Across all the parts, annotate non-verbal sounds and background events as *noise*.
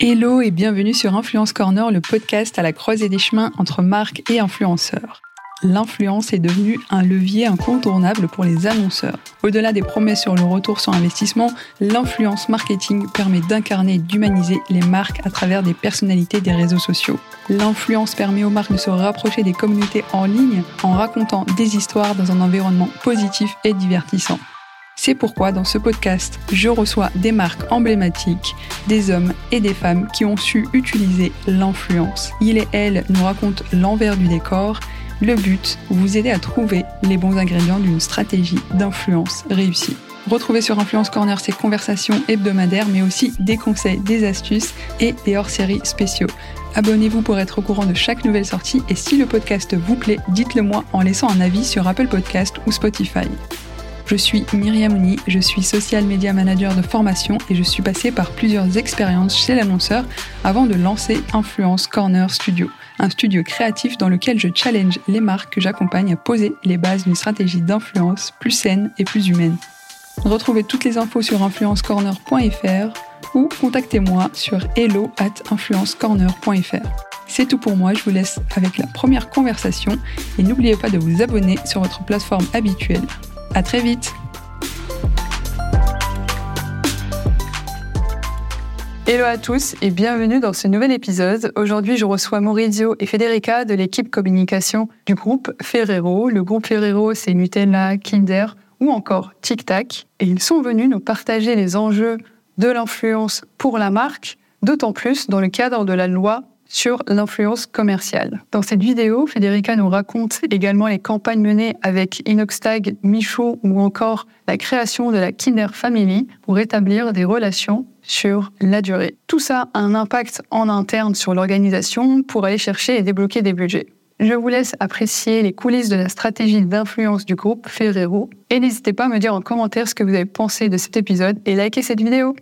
Hello et bienvenue sur Influence Corner, le podcast à la croisée des chemins entre marques et influenceurs. L'influence est devenue un levier incontournable pour les annonceurs. Au-delà des promesses sur le retour sur investissement, l'influence marketing permet d'incarner et d'humaniser les marques à travers des personnalités des réseaux sociaux. L'influence permet aux marques de se rapprocher des communautés en ligne en racontant des histoires dans un environnement positif et divertissant. C'est pourquoi dans ce podcast, je reçois des marques emblématiques, des hommes et des femmes qui ont su utiliser l'influence. Il et elle nous racontent l'envers du décor. Le but, vous aider à trouver les bons ingrédients d'une stratégie d'influence réussie. Retrouvez sur Influence Corner ces conversations hebdomadaires, mais aussi des conseils, des astuces et des hors-séries spéciaux. Abonnez-vous pour être au courant de chaque nouvelle sortie et si le podcast vous plaît, dites-le moi en laissant un avis sur Apple Podcast ou Spotify. Je suis Myriam Ouni, je suis social media manager de formation et je suis passée par plusieurs expériences chez l'annonceur avant de lancer Influence Corner Studio, un studio créatif dans lequel je challenge les marques que j'accompagne à poser les bases d'une stratégie d'influence plus saine et plus humaine. Retrouvez toutes les infos sur influencecorner.fr ou contactez-moi sur hello at influencecorner.fr. C'est tout pour moi, je vous laisse avec la première conversation et n'oubliez pas de vous abonner sur votre plateforme habituelle. À très vite Hello à tous et bienvenue dans ce nouvel épisode. Aujourd'hui, je reçois Maurizio et Federica de l'équipe communication du groupe Ferrero. Le groupe Ferrero, c'est Nutella, Kinder ou encore Tic Tac. Et ils sont venus nous partager les enjeux de l'influence pour la marque, d'autant plus dans le cadre de la loi sur l'influence commerciale. Dans cette vidéo, Federica nous raconte également les campagnes menées avec Inoxtag, Michaud ou encore la création de la Kinder Family pour établir des relations sur la durée. Tout ça a un impact en interne sur l'organisation pour aller chercher et débloquer des budgets. Je vous laisse apprécier les coulisses de la stratégie d'influence du groupe Ferrero et n'hésitez pas à me dire en commentaire ce que vous avez pensé de cet épisode et likez cette vidéo.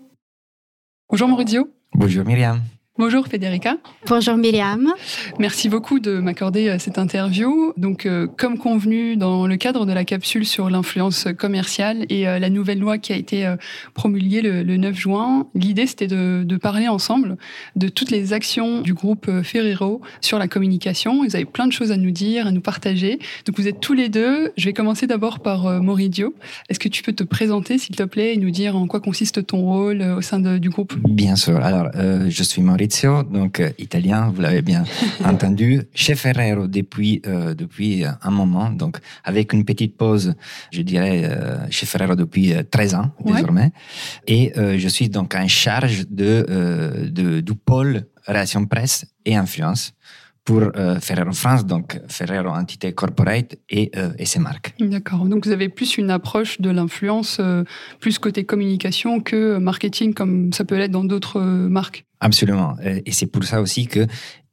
Bonjour Maurizio. Bonjour Myriam. Bonjour Federica. Bonjour Myriam. Merci beaucoup de m'accorder euh, cette interview. Donc, euh, comme convenu dans le cadre de la capsule sur l'influence commerciale et euh, la nouvelle loi qui a été promulguée le, 9 juin, l'idée c'était de, de, parler ensemble de toutes les actions du groupe Ferrero sur la communication. Vous avez plein de choses à nous dire, à nous partager. Donc, vous êtes tous les deux. Je vais commencer d'abord par Moridio. Est-ce que tu peux te présenter, s'il te plaît, et nous dire en quoi consiste ton rôle au sein de, du groupe? Bien sûr. Alors, je suis Donc euh, italien, vous l'avez bien *laughs* entendu, chez Ferrero depuis euh, depuis un moment, donc avec une petite pause, je dirais euh, chez Ferrero depuis 13 ans désormais, et je suis donc en charge de, de du pôle relations presse et influence pour euh, Ferrero France, donc Ferrero Entité Corporate et, euh, et ses marques. D'accord. Donc vous avez plus une approche de l'influence, euh, plus côté communication que marketing, comme ça peut l'être dans d'autres marques. Absolument. Et c'est pour ça aussi que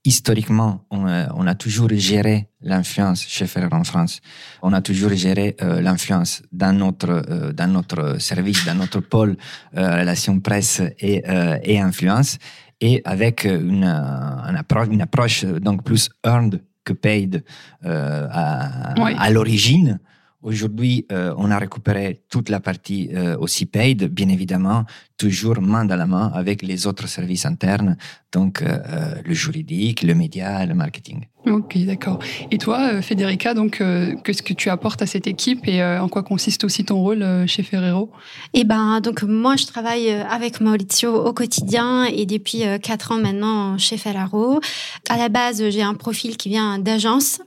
historiquement, on, on a toujours géré l'influence chez Ferrero en France. On a toujours géré l'influence dans notre dans notre service, dans notre pôle relations presse et, et influence et avec une, une, approche, une approche donc plus earned que paid euh, à, à l'origine. Aujourd'hui, euh, on a récupéré toute la partie euh, aussi paid, bien évidemment, toujours main dans la main avec les autres services internes, donc euh, euh, le juridique, le média, le marketing. Ok, d'accord. Et toi, euh, Federica, donc, qu'est-ce que tu apportes à cette équipe et en quoi consiste aussi ton rôle chez Ferrero? Eh ben, donc moi, je travaille avec Maurizio au quotidien et depuis quatre ans maintenant chez Ferrero. À la base, j'ai un profil qui vient d'agence.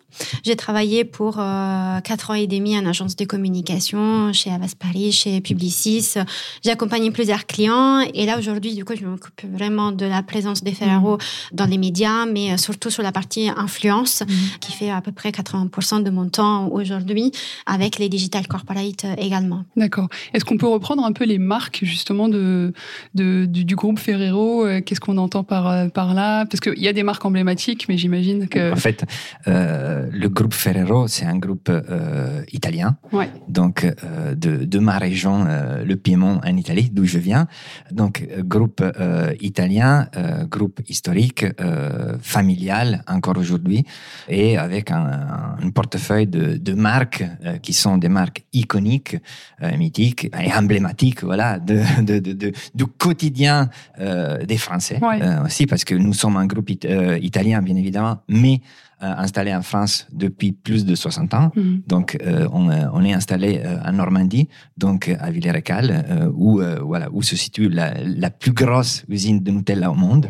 J'ai travaillé pour quatre ans et demi en agence de communication chez Avas Paris, chez Publicis. J'ai accompagné plusieurs clients et là, aujourd'hui, du coup, je m'occupe vraiment de la présence des Ferrero mhm. dans les médias, mais euh, surtout sur la partie influence, mhm. qui fait à peu près 80% de mon temps aujourd'hui, avec les digital corporate euh, également. D'accord. Est-ce qu'on peut reprendre un peu les marques, justement, de, de du, groupe Ferrero euh, Qu'est-ce qu'on entend par, par là? Parce qu'il y a des marques emblématiques, mais j'imagine que... En fait, le groupe Ferrero, c'est un groupe euh, italien, Ouais. donc euh, de, de ma région, euh, le Piémont en Italie, d'où je viens. Donc euh, groupe euh, italien, euh, groupe historique, euh, familial encore aujourd'hui, et avec un, portefeuille de, de marques qui sont des marques iconiques, mythiques et emblématiques, voilà, de, de, de, de- du quotidien des Français Ouais. aussi, parce que nous sommes un groupe it- italien, bien évidemment, mais installé en France depuis plus de 60 ans. Mhm. Donc, euh, on, euh, on est installé euh, en Normandie, donc euh, à Villers-Récal, euh, où, euh, voilà, où se situe la, la plus grosse usine de Nutella au monde.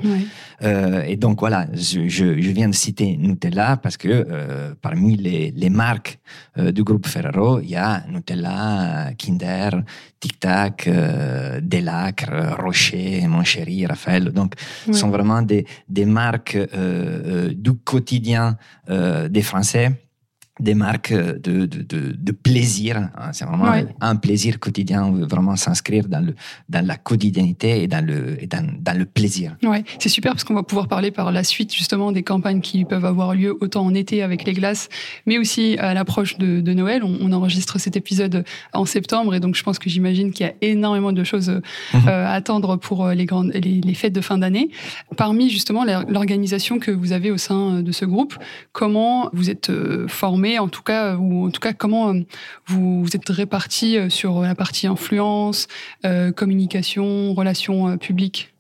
Euh, et donc voilà, je, je, je viens de citer Nutella parce que euh, parmi les, les marques euh, du groupe Ferrero, il y a Nutella, Kinder, Tic Tac, euh, Delacre, Rocher, Mon Chéri, Raphaël. Donc, ce sont vraiment des, des marques euh, euh, du quotidien euh, des Français des marques de, de, de, de plaisir. hein. C'est vraiment Ouais. un plaisir quotidien. On veut vraiment s'inscrire dans, le, dans la quotidiennité et dans le, et dans, dans le plaisir. Ouais, c'est super parce qu'on va pouvoir parler par la suite justement des campagnes qui peuvent avoir lieu autant en été avec les glaces, mais aussi à l'approche de, de Noël. On, on enregistre cet épisode en septembre et donc je pense que j'imagine qu'il y a énormément de choses euh, Mhm. à attendre pour euh, les, grandes, les, les fêtes de fin d'année. Parmi justement l'organisation que vous avez au sein de ce groupe, comment vous êtes euh, formé en tout cas, ou en tout cas comment euh, vous, êtes répartis euh, sur la partie influence, euh, communication, relations euh, publiques?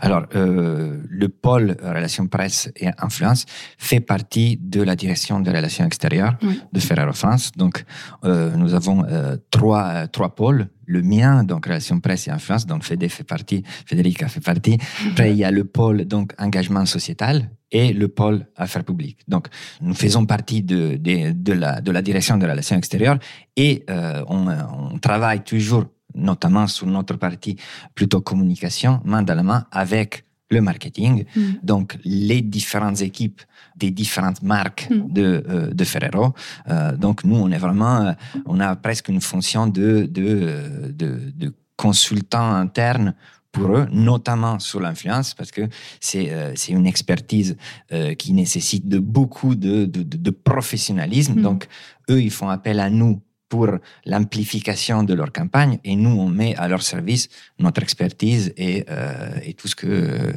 Alors, euh, le pôle relations presse et influence fait partie de la direction des relations extérieures Oui. de Ferrero France. Donc, euh, nous avons euh, trois, trois pôles. Le mien, donc relations presse et influence, donc Fédé fait partie, Federica fait partie. Après, il y a le pôle donc engagement sociétal et le pôle affaires publiques. Donc, nous faisons partie de, de, de, la, de la direction des relations extérieures et euh, on, on travaille toujours notamment sur notre partie plutôt communication, main dans la main avec le marketing. Mm. Donc, les différentes équipes des différentes marques Mm. de, euh, de Ferrero. Euh, donc, nous, on est vraiment, euh, on a presque une fonction de, de, de, de consultant interne pour eux, notamment sur l'influence, parce que c'est euh, une expertise euh, qui nécessite de beaucoup de, de, professionnalisme. Mhm. Donc, eux, ils font appel à nous pour l'amplification de leur campagne et nous, on met à leur service notre expertise et, euh, et tout ce que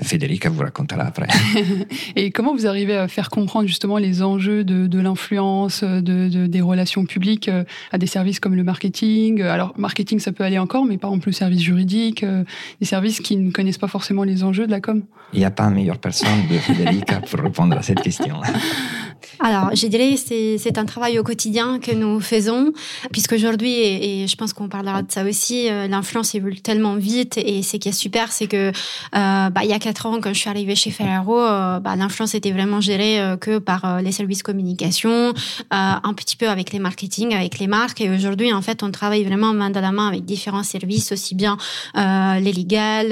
Federica vous racontera après. *laughs* Et comment vous arrivez à faire comprendre justement les enjeux de, de l'influence, de, de- des relations publiques euh, à des services comme le marketing? Alors, marketing, ça peut aller encore, mais par exemple le service juridique, euh, des services qui ne connaissent pas forcément les enjeux de la com? Il n'y a pas meilleure personne de Federica pour répondre à cette question. *laughs* Alors, je dirais c'est c'est un travail au quotidien que nous faisons, puisqu'aujourd'hui, et, et je pense qu'on parlera de ça aussi, euh, l'influence évolue tellement vite, et ce qui est super, c'est que euh, bah, il y a quatre ans, quand je suis arrivée chez Ferrero, euh, bah, l'influence était vraiment gérée euh, que par les services communication, un petit peu avec les marketing, avec les marques, et aujourd'hui, en fait, on travaille vraiment main dans la main avec différents services, aussi bien les légales,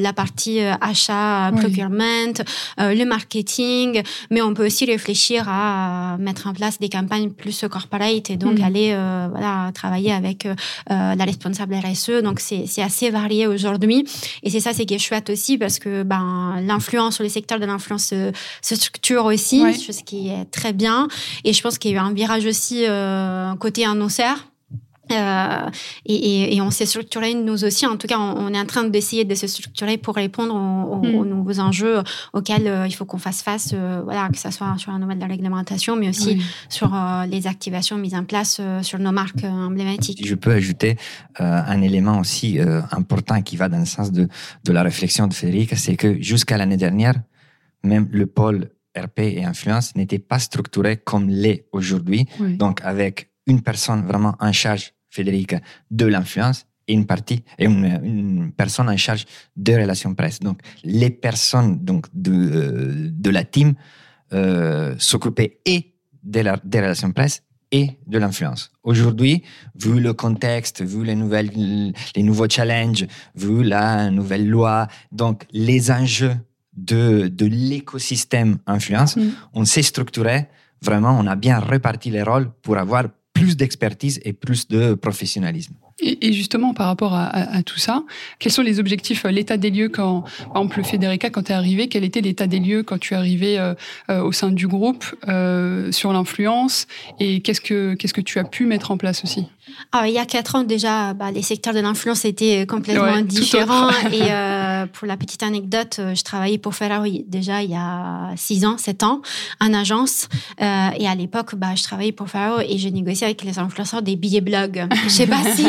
la partie achat, procurement, le marketing, mais on peut aussi réfléchir à mettre en place des campagnes plus corporate et donc Mhm. aller euh, voilà travailler avec euh, euh, la responsable RSE. Donc c'est assez varié aujourd'hui et c'est ça c'est qui est chouette aussi parce que ben l'influence, le secteur de l'influence se, se structure aussi, Ouais. ce qui est très bien. Et je pense qu'il y a eu un virage aussi côté annonceur. Euh, et, et, et on s'est structuré nous aussi. En tout cas, on, on est en train d'essayer de se structurer pour répondre aux, aux- aux nouveaux enjeux auxquels euh, il faut qu'on fasse face. euh, voilà, que ce soit sur la nouvelle réglementation, mais aussi Oui. sur euh, les activations mises en place euh, sur nos marques euh, emblématiques. Je peux ajouter euh, un élément aussi euh, important qui va dans le sens de, de la réflexion de Federica, c'est que jusqu'à l'année dernière, même le pôle RP et influence n'était pas structuré comme l'est aujourd'hui. Oui. Donc, avec une personne vraiment en charge, Federica, de l'influence et une partie et une, une personne en charge de relations presse. Donc, les personnes donc de, euh, de la team euh, s'occupaient et de la, des relations presse et de l'influence. Aujourd'hui, vu le contexte, vu les nouvelles, les nouveaux challenges, vu la nouvelle loi, donc les enjeux de, de l'écosystème influence, Mm. on s'est structuré, vraiment, on a bien réparti les rôles pour avoir plus d'expertise et plus de professionnalisme. Et, justement, par rapport à, tout ça, quels sont les objectifs, euh, l'état des lieux quand, par exemple, Federica, quand tu es arrivé, quel était l'état des lieux quand tu es arrivé euh, euh, au sein du groupe sur l'influence et qu'est-ce que, qu'est-ce que tu as pu mettre en place aussi? Alors, il y a quatre ans déjà, bah, les secteurs de l'influence étaient complètement différents. *laughs* et pour la petite anecdote, je travaillais pour Ferrari déjà il y a six ans, sept ans, en agence. et à l'époque, bah, je travaillais pour Ferrari et je négociais avec les influenceurs des billets blog. *laughs* Je sais pas si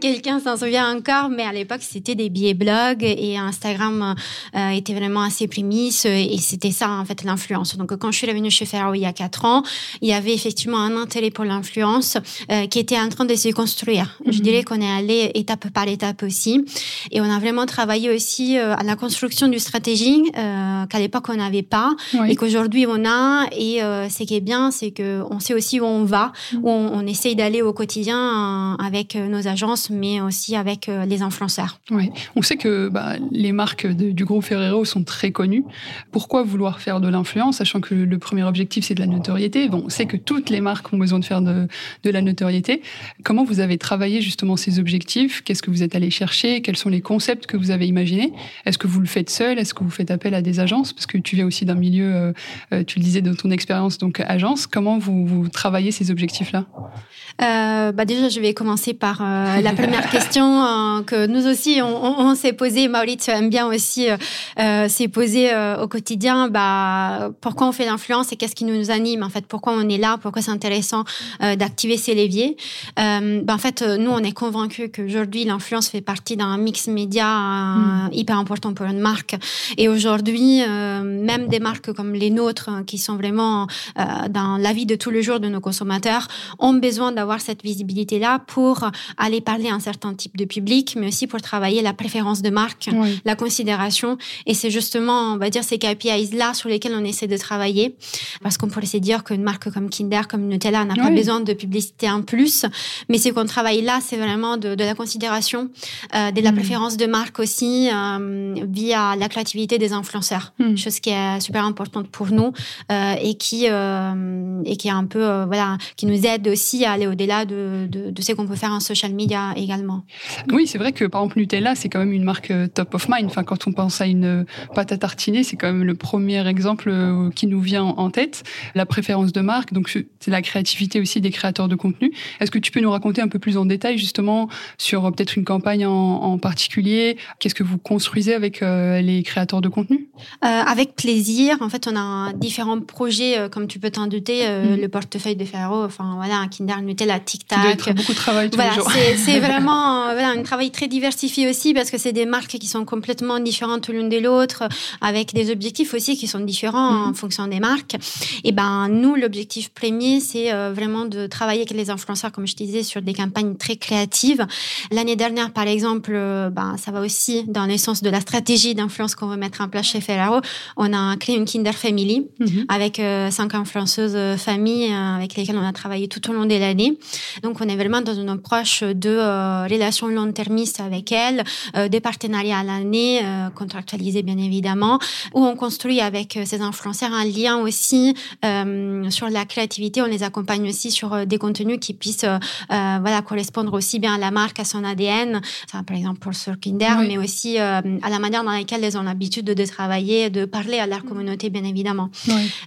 quelqu'un s'en souvient encore, mais à l'époque, c'était des billets blog et Instagram euh, était vraiment assez prémisse et c'était ça, en fait, l'influence. Donc, quand je suis revenue chez Ferro il y a quatre ans, il y avait effectivement un intérêt pour l'influence euh, qui était en train de se construire. Je mhm. dirais qu'on est allé étape par étape aussi. Et on a vraiment travaillé aussi euh, à la construction du stratégie qu'à l'époque, on n'avait pas et qu'aujourd'hui, on a. Et ce qui est bien, c'est qu'on sait aussi où on va, où on, on essaye d'aller au quotidien avec nos agences, mais aussi avec euh, les influenceurs. Oui, on sait que bah, les marques du groupe Ferrero sont très connues. Pourquoi vouloir faire de l'influence, sachant que le premier objectif c'est de la notoriété? Bon, on sait que toutes les marques ont besoin de faire de, de la notoriété. Comment vous avez travaillé justement ces objectifs? Qu'est-ce que vous êtes allé chercher? Quels sont les concepts que vous avez imaginés? Est-ce que vous le faites seul? Est-ce que vous faites appel à des agences? Parce que tu viens aussi d'un milieu, euh, euh, tu le disais dans ton expérience, donc agence. Comment vous, vous travaillez ces objectifs-là? Euh, bah déjà, je vais commencer par euh, la première *laughs* question euh, que nous aussi, on, on, s'est posé. Maurizio aime bien aussi s'est posé au quotidien. Bah, pourquoi on fait l'influence et qu'est-ce qui nous anime En fait, pourquoi on est là? Pourquoi c'est intéressant d'activer ces leviers? Bah, En fait, nous, on est convaincus qu'aujourd'hui, l'influence fait partie d'un mix média hmm. hyper important pour une marque. Et aujourd'hui, même des marques comme les nôtres, hein, qui sont vraiment dans la vie de tous les jours de nos consommateurs, ont besoin d'avoir cette visibilité-là pour aller parler à un certain type de public, mais aussi pour travailler la préférence de marque, la considération. Et c'est justement, on va dire, ces KPIs-là sur lesquels on essaie de travailler. Parce qu'on pourrait se dire qu'une marque comme Kinder, comme Nutella, n'a pas besoin de publicité en plus. Mais c'est qu'on travaille là, c'est vraiment de, la considération, euh, de la mm. préférence de marque aussi, euh, via la créativité des influenceurs. Mm. Chose qui est super importante pour nous euh, et qui, et qui est un peu, voilà, qui nous aide aussi à aller au-delà de, de, ce qu'on peut faire en social media également. Oui, c'est vrai que par exemple Nutella, c'est quand même une marque top of mind. Enfin, quand on pense à une pâte à tartiner, c'est quand même le premier exemple qui nous vient en tête. La préférence de marque, donc c'est la créativité aussi des créateurs de contenu. Est-ce que tu peux nous raconter un peu plus en détail justement sur peut-être une campagne en, particulier? Qu'est-ce que vous construisez avec les créateurs de contenu? Avec plaisir. En fait, on a différents projets, comme tu peux t'en douter, mm. le portefeuille de Ferro, enfin voilà, Kinder la Tic Tac. beaucoup de travail tous les jours. C'est *laughs* vraiment euh, voilà, un travail très diversifié aussi parce que c'est des marques qui sont complètement différentes l'une de l'autre, avec des objectifs aussi qui sont différents en mhm. fonction des marques. Et ben nous, l'objectif premier, c'est euh, vraiment de travailler avec les influenceurs, comme je sur des campagnes très créatives. L'année dernière, par exemple, euh, ben ça va aussi dans l'essence de la stratégie d'influence qu'on veut mettre en place chez Ferraro. On a créé une Kinder Family mhm. avec cinq influenceuses familles avec lesquelles on a travaillé tout au long de l'année donc, on est vraiment dans une approche de euh, relations long-termistes avec elles, euh, des partenariats à l'année, euh, contractualisés bien évidemment, où on construit avec ces influenceurs un lien aussi sur la créativité. On les accompagne aussi sur des contenus qui puissent voilà, correspondre aussi bien à la marque, à son ADN, par exemple pour Surkinder, mais aussi à la manière dans laquelle elles ont l'habitude de, travailler, de parler à leur communauté, bien évidemment.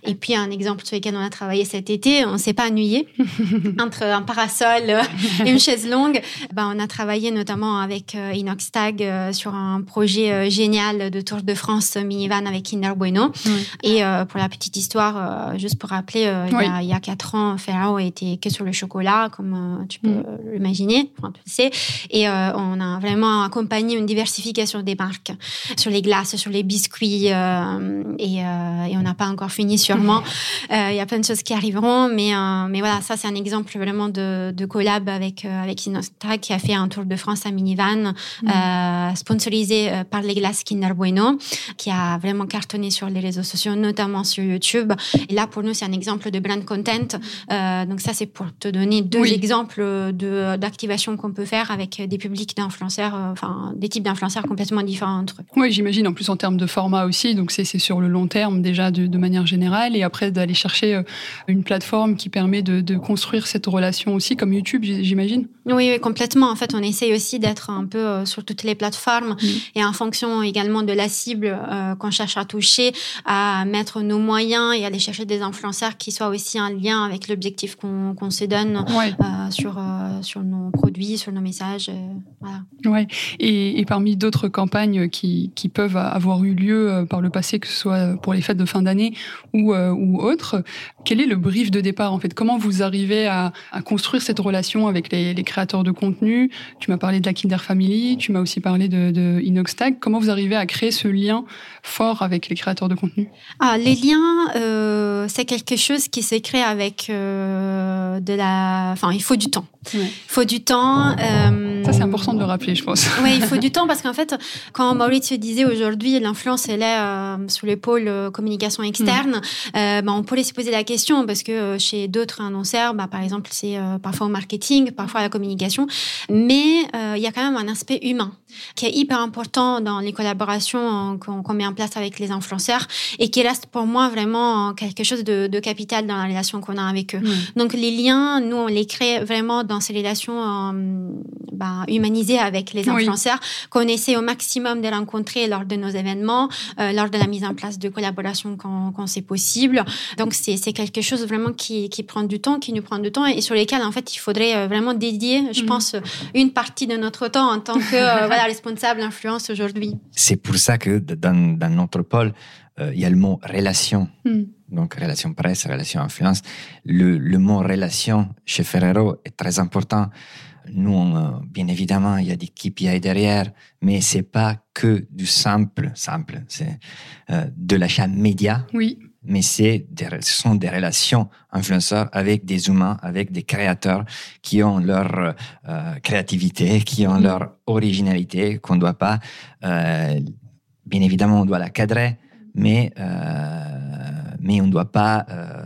Et puis, un exemple sur lequel on a travaillé cet été, on ne s'est pas ennuyé *laughs* entre un parasol et une chaise longue. Ben, on a travaillé notamment avec euh, Inoxtag euh, sur un projet euh, génial de Tour de France minivan avec Kinder Bueno. Et pour la petite histoire, juste pour rappeler, il, y a, quatre ans, Ferraro était que sur le chocolat, comme tu peux mm. l'imaginer, enfin, tu le sais. Et on a vraiment accompagné une diversification des marques sur les glaces, sur les biscuits. et, et, on n'a pas encore fini sûrement. *laughs* Il y a plein de choses qui arriveront, mais, mais voilà, ça c'est un exemple vraiment de, collab avec, euh, avec Inostra qui a fait un tour de France à minivan, mm. euh, sponsorisé euh, par les glaces Kinder Bueno, qui a vraiment cartonné sur les réseaux sociaux, notamment sur YouTube. Et là, pour nous, c'est un exemple de brand content. donc ça, c'est pour te donner deux exemples exemples d'activation qu'on peut faire avec des publics d'influenceurs, enfin des types d'influenceurs complètement différents entre eux. Oui, j'imagine en plus en termes de format aussi. Donc c'est sur le long terme déjà de, de manière générale et après d'aller chercher une plateforme qui permet de, de construire cette relation aussi comme YouTube, j'imagine. Oui, oui, complètement. En fait, on essaye aussi d'être un peu sur toutes les plateformes et en fonction également de la cible qu'on cherche à toucher, à mettre nos moyens et aller chercher des influenceurs qui soient aussi en lien avec l'objectif qu'on se donne euh, sur, euh, sur nos produits, sur nos messages. Euh, voilà. Ouais. Et, et parmi d'autres campagnes qui, qui, peuvent avoir eu lieu par le passé, que ce soit pour les fêtes de fin d'année ou, ou autres, quel est le brief de départ en fait? Comment vous arrivez à, à construire cette relation avec les, les créateurs de contenu? Tu m'as parlé de la Kinder Family, tu m'as aussi parlé de, de Inoxtag. Comment vous arrivez à créer ce lien fort avec les créateurs de contenu? Ah, Les liens, euh, c'est quelque chose qui se crée avec euh, de la... Enfin, il faut du temps. Il faut du temps. Euh, c'est important de le rappeler, je pense. *laughs* Oui, il faut du temps parce qu'en fait, quand Maurizio disait aujourd'hui, l'influence, elle est euh, sous l'épaule communication externe, mm. bah, on pourrait se poser la question parce que chez d'autres annonceurs, bah, par exemple, c'est parfois au marketing, parfois à la communication, mais il y a quand même un aspect humain qui est hyper important dans les collaborations qu'on met en place avec les influenceurs et qui reste pour moi vraiment quelque chose de, de capital dans la relation qu'on a avec eux. Mm. Donc les liens, nous, on les crée vraiment dans ces relations euh, bah, humanisées avec les influenceurs, qu'on essaie au maximum de rencontrer lors de nos événements, euh, lors de la mise en place de collaborations quand, quand c'est possible. Donc c'est quelque chose vraiment qui, qui, prend du temps, qui nous prend du temps et sur lesquels en fait il faudrait euh, vraiment dédier, je mm. pense, une partie de notre temps en tant que *laughs* voilà, responsable influence aujourd'hui. C'est pour ça que dans, dans notre pôle, euh, il y a le mot relation. Hmm. Donc, relation presse, relation influence. Le, le, mot relation chez Ferrero est très important. Nous, euh, bien évidemment, il y a des KPI derrière, mais c'est pas que du simple, simple, c'est euh, de l'achat média. Oui. Mais c'est ce sont des relations influenceurs avec des humains, avec des créateurs qui ont leur créativité, qui ont leur originalité, qu'on ne doit pas, bien évidemment, on doit la cadrer, mais, euh, mais on ne doit pas euh,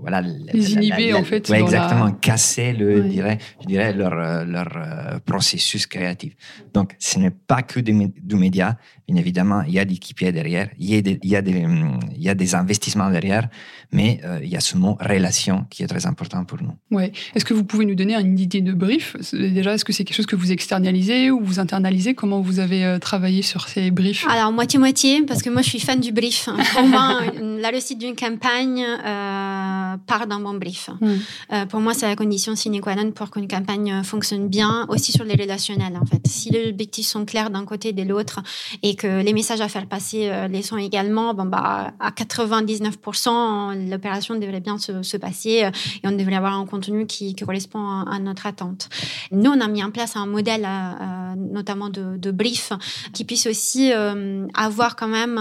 voilà, les inhiber en fait. exactement, casser le, dirais, je dirais leur, euh, leur euh, processus créatif. Donc, ce n'est pas que du, du, média. Bien évidemment, il y a des équipiers derrière, il y a des, il y a des, il y a des investissements derrière, mais euh, il y a ce mot relation qui est très important pour nous. Ouais. Est-ce que vous pouvez nous donner une idée de brief? Déjà, est-ce que c'est quelque chose que vous externalisez ou vous internalisez? Comment vous avez travaillé sur ces briefs? Alors, moitié-moitié, parce que moi, je suis fan du brief. Pour moi, la réussite d'une campagne, part d'un bon brief. Mm. Euh, pour moi, c'est la condition sine qua non pour qu'une campagne fonctionne bien, aussi sur les relationnels en fait. Si les objectifs sont clairs d'un côté et de l'autre et que les messages à faire passer euh, les sont également, bon bah à 99%, l'opération devrait bien se, passer euh, et on devrait avoir un contenu qui, correspond à, notre attente. Nous, on a mis en place un modèle, notamment de, brief, qui puisse aussi avoir quand même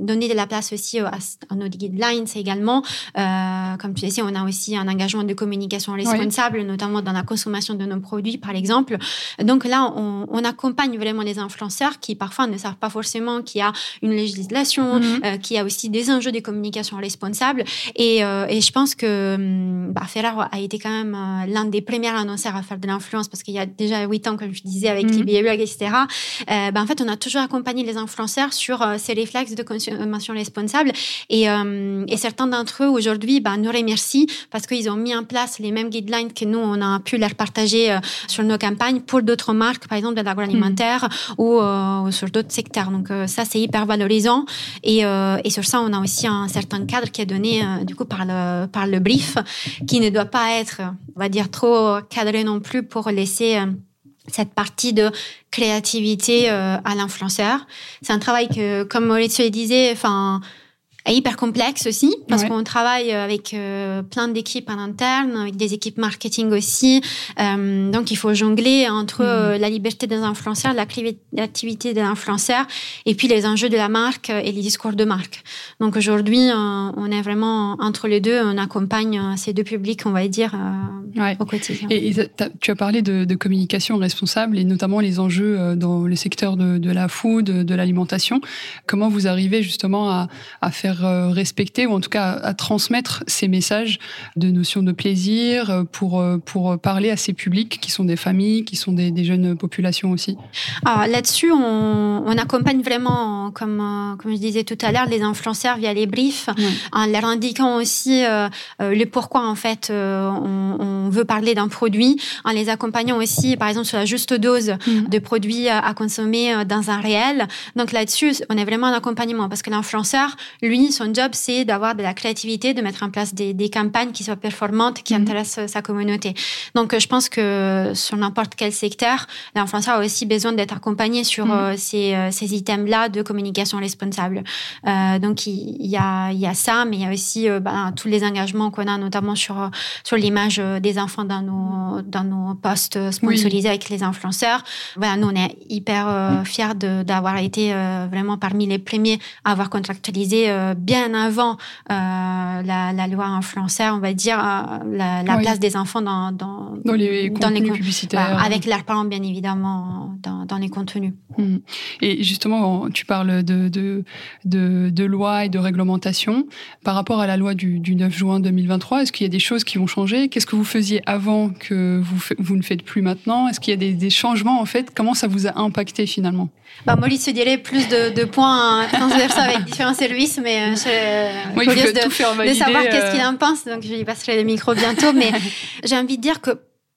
donné de la place aussi à, nos guidelines également. Euh, comme tu disais, on a aussi un engagement de communication responsable, notamment dans la consommation de nos produits, par exemple. Donc là, on, accompagne vraiment les influenceurs qui parfois ne savent pas forcément qu'il y a une législation, euh, qu'il y a aussi des enjeux de communication responsable. Et, euh, et je pense que hum, bah, Ferraro a été quand même l'un des premiers annonceurs à faire de l'influence parce qu'il y a déjà huit ans, comme je disais, avec les BLE, etc. Bah, en fait, on a toujours accompagné les influenceurs sur ces réflexes de consommation responsable. Et, et certains d'entre eux aujourd'hui bah, nous remercient parce qu'ils ont mis en place les mêmes guidelines que nous, on a pu leur partager euh, sur nos campagnes pour d'autres marques, par exemple de l'agroalimentaire mm. ou, euh, sur d'autres secteurs. Donc euh, ça, c'est hyper valorisant. Et, et, sur ça, on a aussi un certain cadre qui est donné du coup par le, par le brief, qui ne doit pas être, on va dire, trop cadré non plus pour laisser cette partie de créativité à l'influenceur. C'est un travail que, comme Maurizio le disait, enfin, hyper complexe aussi parce qu'on travaille avec euh, plein d'équipes en interne, avec des équipes marketing aussi. Euh, donc il faut jongler entre mm. euh, la liberté des influenceurs, l'activité des influenceurs et puis les enjeux de la marque et les discours de marque. Donc aujourd'hui, on est vraiment entre les deux, on accompagne ces deux publics, on va dire, au quotidien. Et, tu as parlé de, communication responsable et notamment les enjeux dans le secteur de, la food, de l'alimentation. Comment vous arrivez justement à, à faire faire respecter ou en tout cas à, transmettre ces messages de notion de plaisir pour pour parler à ces publics qui sont des familles, qui sont des, jeunes populations aussi. Alors là-dessus, on, on, accompagne vraiment, comme comme je disais tout à l'heure, les influenceurs via les briefs, en leur indiquant aussi le pourquoi en fait on, on veut parler d'un produit, en les accompagnant aussi, par exemple, sur la juste dose mm. de produits à consommer euh, dans un réel. Donc là-dessus, on est vraiment en accompagnement parce que l'influenceur, lui, son job, c'est d'avoir de la créativité, de mettre en place des, campagnes qui soient performantes, qui mm. intéressent sa communauté. Donc euh, je pense que sur n'importe quel secteur, l'influenceur a aussi besoin d'être accompagné sur mm. euh, ces, ces items-là de communication responsable. donc il y, a, il y a ça, mais il y a aussi ben, tous les engagements qu'on a, notamment sur, sur l'image des enfants dans nos, dans nos posts sponsorisés avec les influenceurs. Voilà, nous, on est hyper euh, fiers d'avoir été euh, vraiment parmi les premiers à avoir contractualisé euh, bien avant la, la, loi influenceur, on va dire, la, la place des enfants dans, dans, dans les dans contenus les, publicitaires. avec leurs parents, bien évidemment, dans, dans les contenus. Mmh. Et justement, tu parles de, de, de, de, loi et de réglementation. Par rapport à la loi du, du 9 juin 2023, est-ce qu'il y a des choses qui vont changer Qu'est-ce que vous faisiez avant que vous, vous ne faites plus maintenant? Est-ce qu'il y a des, des changements, en fait? Comment ça vous a impacté finalement? Bah, Molly se dirait plus de, de points transversaux avec différents services, mais euh, je suis curieuse de, de, savoir qu'est-ce qu'il euh. en pense, donc je lui passerai le micro bientôt. mais *laughs* j'ai envie de dire que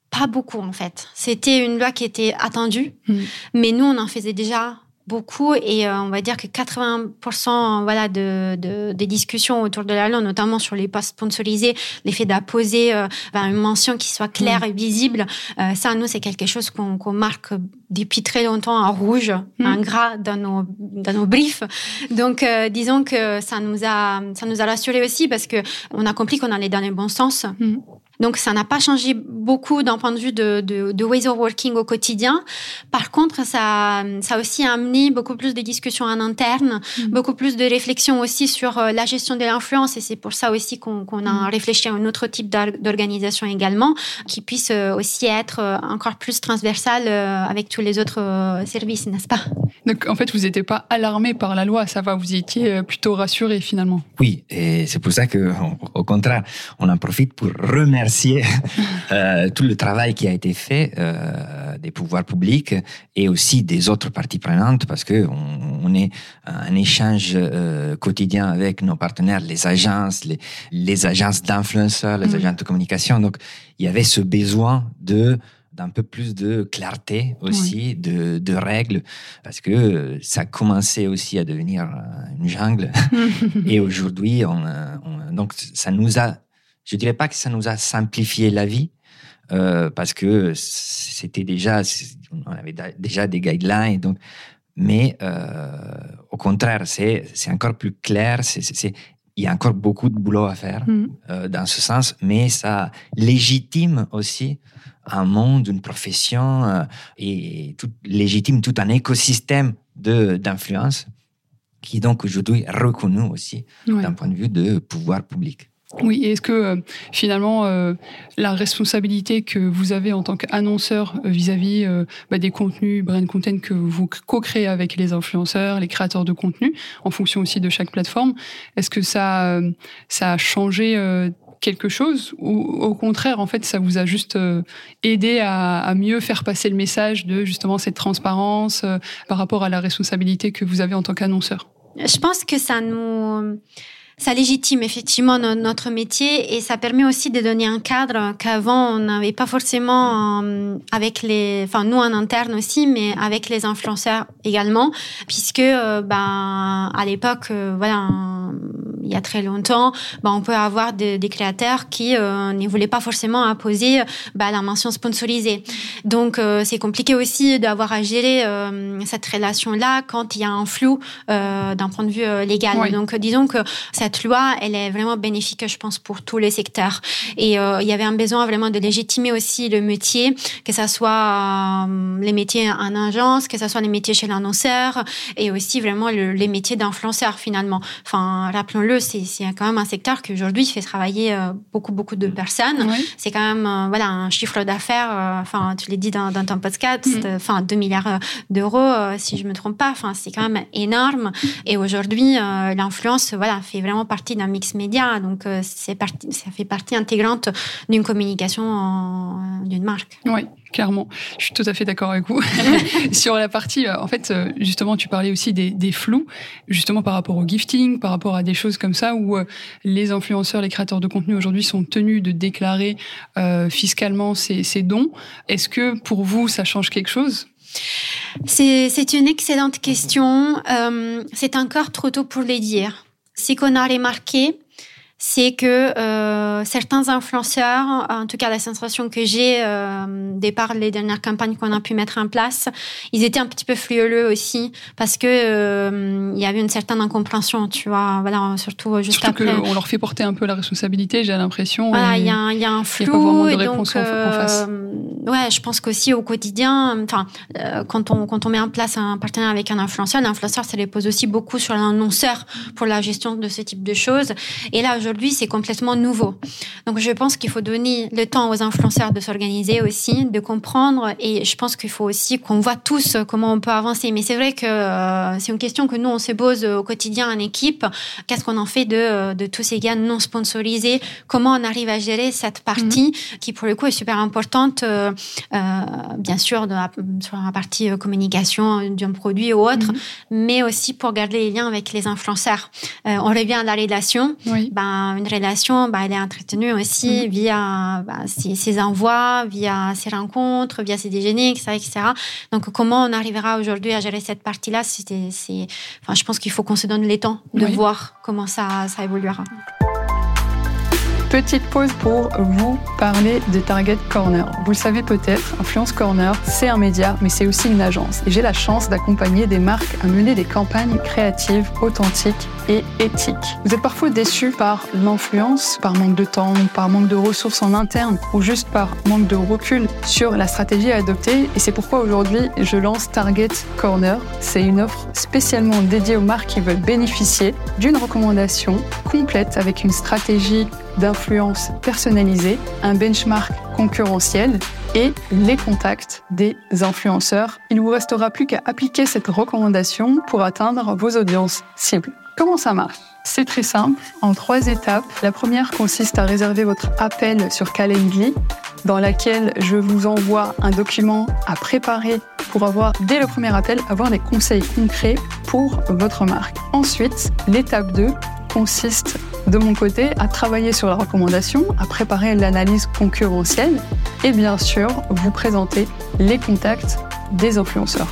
pas beaucoup en fait. C'était une loi qui était attendue, mm. mais nous on en faisait déjà beaucoup et euh, on va dire que 80% voilà de, de, des discussions autour de la loi, notamment sur les postes sponsorisés, l'effet d'apposer euh, une mention qui soit claire et visible, euh, ça nous c'est quelque chose qu'on marque depuis très longtemps en rouge, mm. en gras dans nos dans nos briefs. Donc disons que ça nous a ça nous a rassuré aussi parce que on a compris qu'on allait dans le bon sens. Mm. Donc, ça n'a pas changé beaucoup d'un point de vue de, de, de, ways of working au quotidien. Par contre, ça, ça a aussi amené beaucoup plus de discussions en interne, mm. beaucoup plus de réflexions aussi sur euh, la gestion de l'influence. Et c'est pour ça aussi qu'on a mm. réfléchi à un autre type d'organisation également, qui puisse euh, aussi être euh, encore plus transversale avec tous les autres services, n'est-ce pas? Donc, en fait, vous n'étiez pas alarmé par la loi, ça va, vous étiez plutôt rassuré finalement? Oui, et c'est pour ça que, au contraire, on en profite pour remercier *laughs* euh, tout le travail qui a été fait euh, des pouvoirs publics et aussi des autres parties prenantes parce que on, est un échange euh, quotidien avec nos partenaires, les agences, les, les agences d'influenceurs, les mm. agences de communication. Donc, il y avait ce besoin de d'un peu plus de clarté aussi, de, de, règles, parce que ça commençait aussi à devenir une jungle. *laughs* et aujourd'hui, on, on, donc ça nous a je dirais pas que ça nous a simplifié la vie, euh, parce que c'était déjà, on avait déjà des guidelines, donc, mais euh, au contraire, c'est c'est encore plus clair. C'est il y a encore beaucoup de boulot à faire mm. euh, dans ce sens, mais ça légitime aussi un monde, une profession euh, et tout, légitime tout un écosystème de d'influence qui est donc aujourd'hui reconnu aussi d'un point de vue de pouvoir public. Oui, est-ce que euh, finalement euh, la responsabilité que vous avez en tant qu'annonceur euh, vis-à-vis bah, des contenus brand content que vous co-créez avec les influenceurs, les créateurs de contenu, en fonction aussi de chaque plateforme, est-ce que ça ça a changé quelque chose ou au contraire en fait ça vous a juste aidé à, à, mieux faire passer le message de justement cette transparence par rapport à la responsabilité que vous avez en tant qu'annonceur? Je pense que ça nous ça légitime effectivement notre métier et ça permet aussi de donner un cadre qu'avant on n'avait pas forcément euh, avec les, enfin nous en interne aussi, mais avec les influenceurs également, puisque euh, ben à l'époque, euh, voilà, il y a très longtemps, ben, on peut avoir des, des créateurs qui ne voulaient pas forcément imposer ben, la mention sponsorisée. Donc c'est compliqué aussi d'avoir à gérer cette relation-là quand il y a un flou d'un point de vue légal. Donc disons que ça cette loi, elle est vraiment bénéfique, je pense, pour tous les secteurs. Et euh, il y avait un besoin vraiment de légitimer aussi le métier, que ce soit euh, les métiers en agence, que ce soit les métiers chez l'annonceur, et aussi vraiment les métiers d'influenceur finalement. Enfin, rappelons-le, c'est quand même un secteur qui aujourd'hui fait travailler beaucoup, beaucoup de personnes. C'est quand même voilà, un chiffre d'affaires, enfin, tu l'as dit dans, dans, ton podcast, mm. enfin, 2 milliards d'euros, si je me trompe pas. Enfin, c'est quand même énorme. Et aujourd'hui, l'influence, voilà, fait vraiment partie d'un mix média. Donc, c'est parti, ça fait partie intégrante d'une communication d'une marque. Oui, clairement. Je suis tout à fait d'accord avec vous. *laughs* Sur la partie, euh, en fait, euh, justement, tu parlais aussi des, des, flous, justement par rapport au gifting, par rapport à des choses comme ça, où euh, les influenceurs, les créateurs de contenu aujourd'hui sont tenus de déclarer fiscalement ces, ces dons. Est-ce que pour vous, ça change quelque chose? C'est une excellente question. c'est encore trop tôt pour les dire. Si qu'on a remarqué, c'est que euh, certains influenceurs, en tout cas la sensation que j'ai euh, dès par les dernières campagnes qu'on a pu mettre en place, ils étaient un petit peu fluoleux aussi parce que euh, il y avait une certaine incompréhension, tu vois, voilà, surtout juste surtout après. on leur fait porter un peu la responsabilité, j'ai l'impression. Voilà, il y, a, y a un flou. Il a pas vraiment de réponse donc, en face. Euh, ouais, je pense qu'aussi au quotidien, enfin, euh, quand on quand on met en place un partenaire avec un influenceur, l'influenceur ça les pose aussi beaucoup sur l'annonceur pour la gestion de ce type de choses. Et là aujourd'hui, c'est complètement nouveau. Donc, je pense qu'il faut donner le temps aux influenceurs de s'organiser aussi, de comprendre. Et je pense qu'il faut aussi qu'on voit tous comment on peut avancer. Mais c'est vrai que euh, c'est une question que nous, on se pose au quotidien en équipe. Qu'est-ce qu'on en fait de, de tous ces gains non sponsorisés? Comment on arrive à gérer cette partie mhm. qui, pour le coup, est super importante, euh, euh, bien sûr, de la, sur la partie communication d'un produit ou autre, mhm. mais aussi pour garder les liens avec les influenceurs. on revient à la relation. Oui. Ben, une relation, bah, elle est entretenue aussi mhm. via bah, ses, envois, via ses rencontres, via ses déjeuners, etc., etc. Donc, comment on arrivera aujourd'hui à gérer cette partie-là? C'est, enfin, Je pense qu'il faut qu'on se donne les temps de voir comment ça, ça évoluera. Petite pause pour vous parler de Target Corner. Vous le savez peut-être, Influence Corner, c'est un média, mais c'est aussi une agence. Et j'ai la chance d'accompagner des marques à mener des campagnes créatives, authentiques et éthiques. Vous êtes parfois déçus par l'influence, par manque de temps, par manque de ressources en interne ou juste par manque de recul sur la stratégie à adopter. Et c'est pourquoi aujourd'hui, je lance Target Corner. C'est une offre spécialement dédiée aux marques qui veulent bénéficier d'une recommandation complète avec une stratégie d'influence personnalisée, un benchmark concurrentiel et les contacts des influenceurs. Il ne vous restera plus qu'à appliquer cette recommandation pour atteindre vos audiences cibles. Comment ça marche? C'est très simple, en trois étapes. La première consiste à réserver votre appel sur Calendly, dans laquelle je vous envoie un document à préparer pour avoir, dès le premier appel, avoir des conseils concrets pour votre marque. Ensuite, l'étape 2 consiste de mon côté à travailler sur la recommandation, à préparer l'analyse concurrentielle et bien sûr vous présenter les contacts des influenceurs.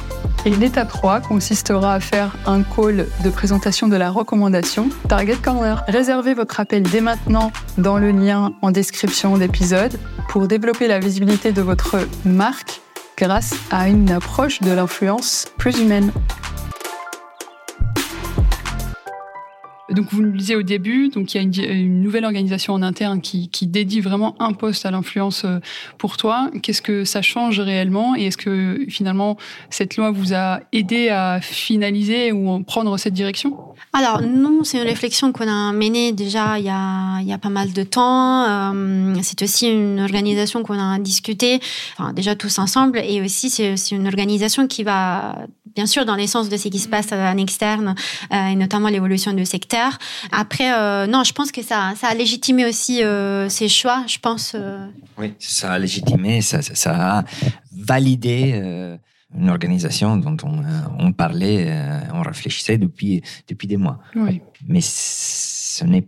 Et l'étape 3 consistera à faire un call de présentation de la recommandation Target Corner. Réservez votre appel dès maintenant dans le lien en description d'épisode pour développer la visibilité de votre marque grâce à une approche de l'influence plus humaine. Donc vous le disiez au début, donc il y a une, nouvelle organisation en interne qui, dédie vraiment un poste à l'influence euh, pour toi. Qu'est-ce que ça change réellement et est-ce que finalement cette loi vous a aidé à finaliser ou prendre cette direction? Alors non, c'est une réflexion qu'on a menée déjà il y a, pas mal de temps. Euh, c'est aussi une organisation qu'on a discuté, enfin déjà tous ensemble, et aussi c'est une organisation qui va bien sûr dans l'essence de ce qui se passe en externe euh, et notamment l'évolution du secteur après, euh, non, je pense que ça, ça a légitimé aussi euh, ses choix, je pense. Euh. Oui, ça a légitimé, ça, ça, a validé une organisation dont on, on parlait, on réfléchissait depuis, depuis des mois. Oui. Mais ce n'est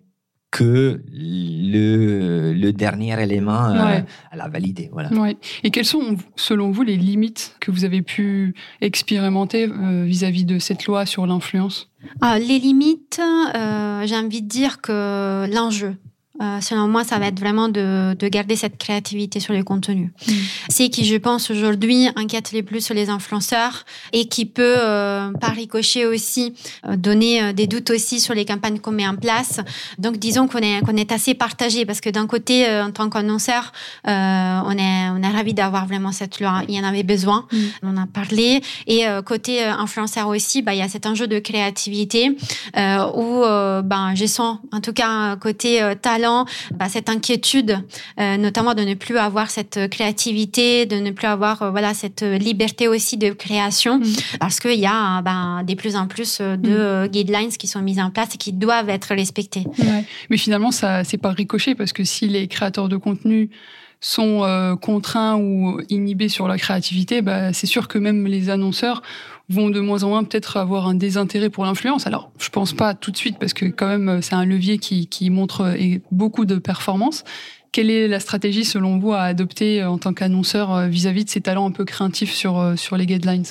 que le, le dernier élément à la valider. Voilà. Ouais. Et quelles sont, selon vous, les limites que vous avez pu expérimenter vis-à-vis de cette loi sur l'influence? Ah, Les limites, euh, j'ai envie de dire que l'enjeu. Euh, selon moi, ça va être vraiment de, de garder cette créativité sur les contenus. Mm. C'est qui, je pense, aujourd'hui inquiète les plus sur les influenceurs et qui peut, euh, par ricochet aussi, euh, donner des doutes aussi sur les campagnes qu'on met en place. Donc, disons qu'on est, qu'on est assez partagé parce que d'un côté, en tant qu'annonceur, on est, on est ravi d'avoir vraiment cette loi. Il y en avait besoin. Mm. On en a parlé. Et côté influenceur aussi, bah, il y a cet enjeu de créativité où, ben, je sens, en tout cas, côté talent, bah, cette inquiétude, euh, notamment de ne plus avoir cette créativité, de ne plus avoir euh, voilà cette liberté aussi de création, mm. parce qu'il y a bah, des plus en plus de mm. guidelines qui sont mises en place et qui doivent être respectées. Mais finalement, ça c'est pas ricochet parce que si les créateurs de contenu sont euh, contraints ou inhibés sur la créativité, bah, c'est sûr que même les annonceurs vont de moins en moins peut-être avoir un désintérêt pour l'influence. Alors, je pense pas tout de suite parce que quand même c'est un levier qui, qui montre euh, beaucoup de performance. Quelle est la stratégie selon vous à adopter euh, en tant qu'annonceur euh, vis-à-vis de ces talents un peu créatifs sur, euh, sur les guidelines?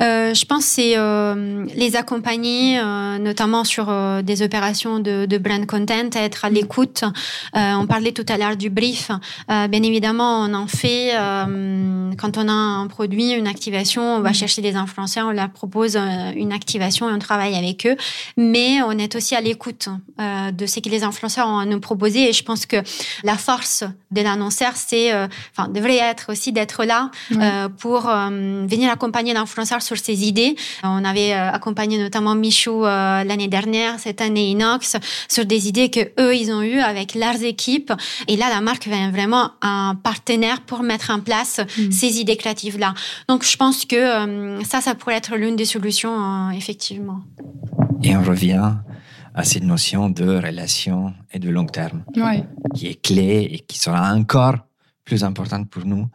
Euh, Je pense c'est euh, les accompagner, euh, notamment sur des opérations de, de, brand content, être à mm. l'écoute. on parlait tout à l'heure du brief. bien évidemment, on en fait quand on a un produit, une activation, on va mm. chercher des influenceurs, on leur propose une activation et on travaille avec eux. Mais on est aussi à l'écoute de ce que les influenceurs ont à nous proposer. Et je pense que la force de l'annonceur, c'est, euh, enfin, devrait être aussi d'être là euh, pour euh, venir accompagner l'influenceur sur ses idées. On avait accompagné notamment Michou l'année dernière, cette année Inox, sur des idées que eux ils ont eues avec leurs équipes. Et là, la marque vient vraiment un partenaire pour mettre en place mm. ces idées créatives là. Donc, je pense que ça, ça pourrait être l'une des solutions, effectivement. Et on revient à cette notion de relation et de long terme, qui est clé et qui sera encore plus importante pour nous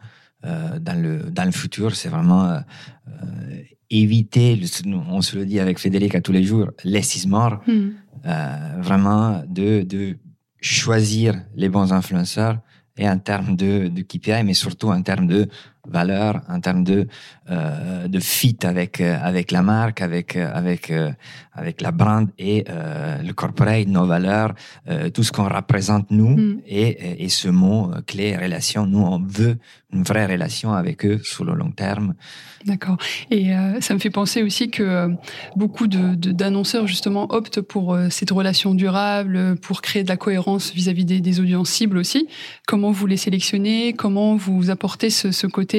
euh, dans, le, dans le futur. C'est vraiment euh, euh éviter, on se le dit avec Frédéric à tous les jours, less is more. Hmm. Euh, vraiment de, de choisir les bons influenceurs et en termes de, de KPI, mais surtout en termes de valeur, en termes de euh, de fit avec euh, avec la marque, avec euh, avec euh, avec la brand et euh, le corporate, nos valeurs, tout ce qu'on représente nous mm. et, et ce mot clé relation. Nous on veut une vraie relation avec eux sur le long terme. D'accord. Et ça me fait penser aussi que beaucoup de d'annonceurs justement optent pour cette relation durable, pour créer de la cohérence vis-à-vis des, des, audiences cibles aussi. Comment vous les sélectionnez? Comment vous apportez ce, ce côté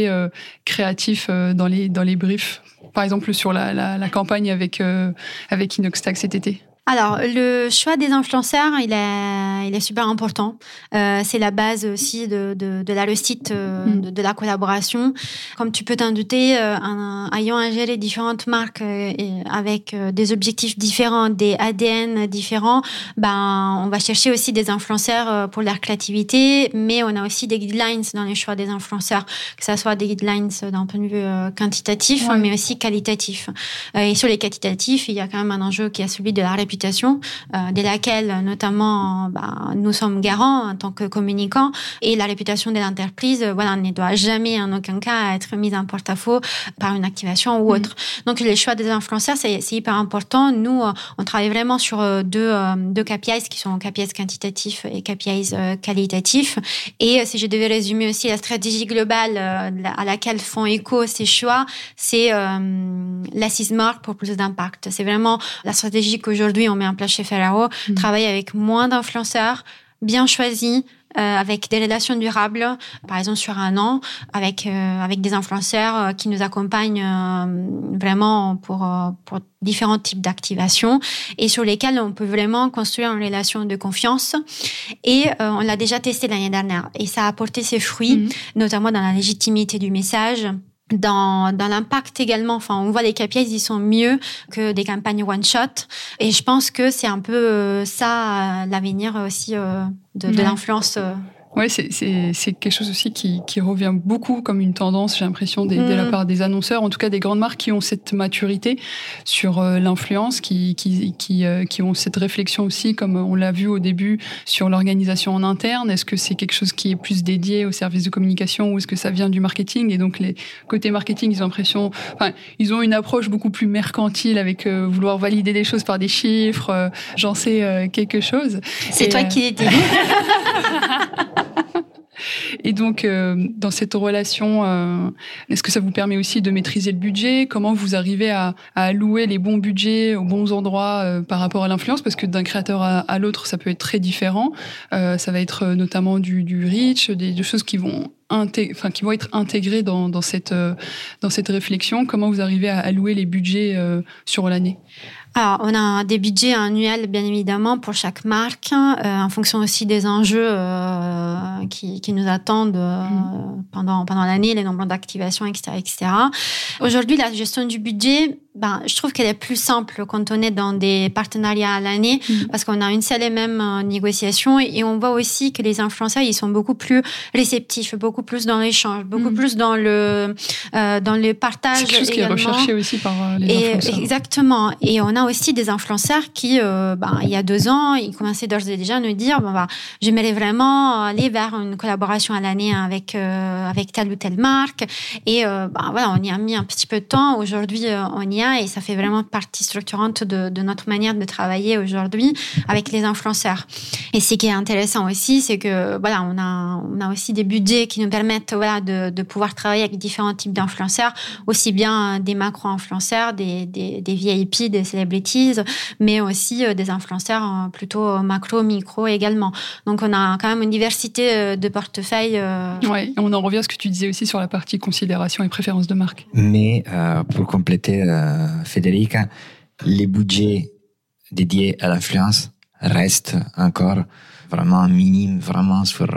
créatif dans les, dans les briefs. Par exemple, sur la, la, la campagne avec, euh, avec Inoxtag cet été alors, le choix des influenceurs, il est, il est super important. Euh, c'est la base aussi de, de, de la réussite euh, mm. de, de, la collaboration. Comme tu peux t'en douter, euh, en, ayant gérer différentes marques euh, avec euh, des objectifs différents, des ADN différents, ben, on va chercher aussi des influenceurs pour leur créativité, mais on a aussi des guidelines dans les choix des influenceurs, que ce soit des guidelines d'un point de vue quantitatif, mais aussi qualitatif. et sur les qualitatifs, il y a quand même un enjeu qui est celui de la réputation euh, de laquelle notamment bah, nous sommes garants en tant que communicants et la réputation de l'entreprise euh, voilà ne doit jamais en aucun cas être mise en porte-à-faux par une activation ou autre. Mm. Donc les choix des influenceurs c'est hyper important. Nous euh, on travaille vraiment sur deux deux KPIs qui sont KPIs quantitatifs et KPIs qualitatifs et si je devais résumer aussi la stratégie globale à laquelle font écho ces choix, c'est l'assise marque pour plus d'impact. C'est vraiment la stratégie qu'aujourd'hui on met en place chez Ferraro, mmh. travailler avec moins d'influenceurs, bien choisis, euh, avec des relations durables, par exemple sur un an, avec euh, avec des influenceurs euh, qui nous accompagnent vraiment pour pour différents types d'activations et sur lesquels on peut vraiment construire une relation de confiance. Et on l'a déjà testé l'année dernière et ça a apporté ses fruits, mmh. notamment dans la légitimité du message dans, dans l'impact également. Enfin, on voit les KPIs, ils sont mieux que des campagnes one shot. Et je pense que c'est un peu euh, ça l'avenir aussi euh, de, de l'influence. Ouais, c'est quelque chose aussi qui, qui, revient beaucoup comme une tendance, j'ai l'impression, de la mm. part des annonceurs, en tout cas des grandes marques qui ont cette maturité sur euh, l'influence, qui, qui, qui, euh, qui, ont cette réflexion aussi, comme on l'a vu au début, sur l'organisation en interne. Est-ce que c'est quelque chose qui est plus dédié au service de communication ou est-ce que ça vient du marketing? Et donc, les côtés marketing, ils ont l'impression, enfin, ils ont une approche beaucoup plus mercantile avec euh, vouloir valider des choses par des chiffres, j'en sais quelque chose. C'est toi qui l'as *laughs* dit. *laughs* Et donc, euh, dans cette relation, euh, est-ce que ça vous permet aussi de maîtriser le budget? Comment vous arrivez à, allouer les bons budgets aux bons endroits euh, par rapport à l'influence? Parce que d'un créateur à, l'autre, ça peut être très différent. ça va être notamment du, du reach, des, choses qui vont enfin, qui vont être intégrées dans, dans, cette, dans cette réflexion. Comment vous arrivez à allouer les budgets sur l'année? Alors, on a des budgets annuels, bien évidemment, pour chaque marque, euh, en fonction aussi des enjeux euh, qui, qui, nous attendent euh, mm. pendant, pendant l'année, les nombres d'activations, etc. etc. Aujourd'hui, la gestion du budget, ben, je trouve qu'elle est plus simple quand on est dans des partenariats à l'année, mm. parce qu'on a une seule et même euh, négociation, et, on voit aussi que les influenceurs, ils sont beaucoup plus réceptifs, beaucoup plus dans l'échange, beaucoup mm. plus dans le, euh, dans le partage. C'est quelque chose qui est recherché aussi par les et, influenceurs. Exactement. Et on a aussi des influenceurs qui, euh, ben, il y a deux ans, ils commençaient d'ores et déjà à nous dire, bon, ben, j'aimerais vraiment aller vers une collaboration à l'année avec, euh, avec telle ou telle marque. Et ben, voilà, on y a mis un petit peu de temps. Aujourd'hui, on y a et ça fait vraiment partie structurante de, notre manière de travailler aujourd'hui avec les influenceurs. Et ce qui est intéressant aussi, c'est que voilà, on a, on a aussi des budgets qui nous permettent voilà, de, de pouvoir travailler avec différents types d'influenceurs, aussi bien des macro-influenceurs, des, des, des, VIP, des celebrities, mais aussi euh, des influenceurs euh, plutôt macro, micro également. Donc on a quand même une diversité euh, de portefeuilles. Oui, on en revient à ce que tu disais aussi sur la partie considération et préférence de marque. Mais pour compléter Federica, les budgets dédiés à l'influence restent encore vraiment minimes, vraiment sur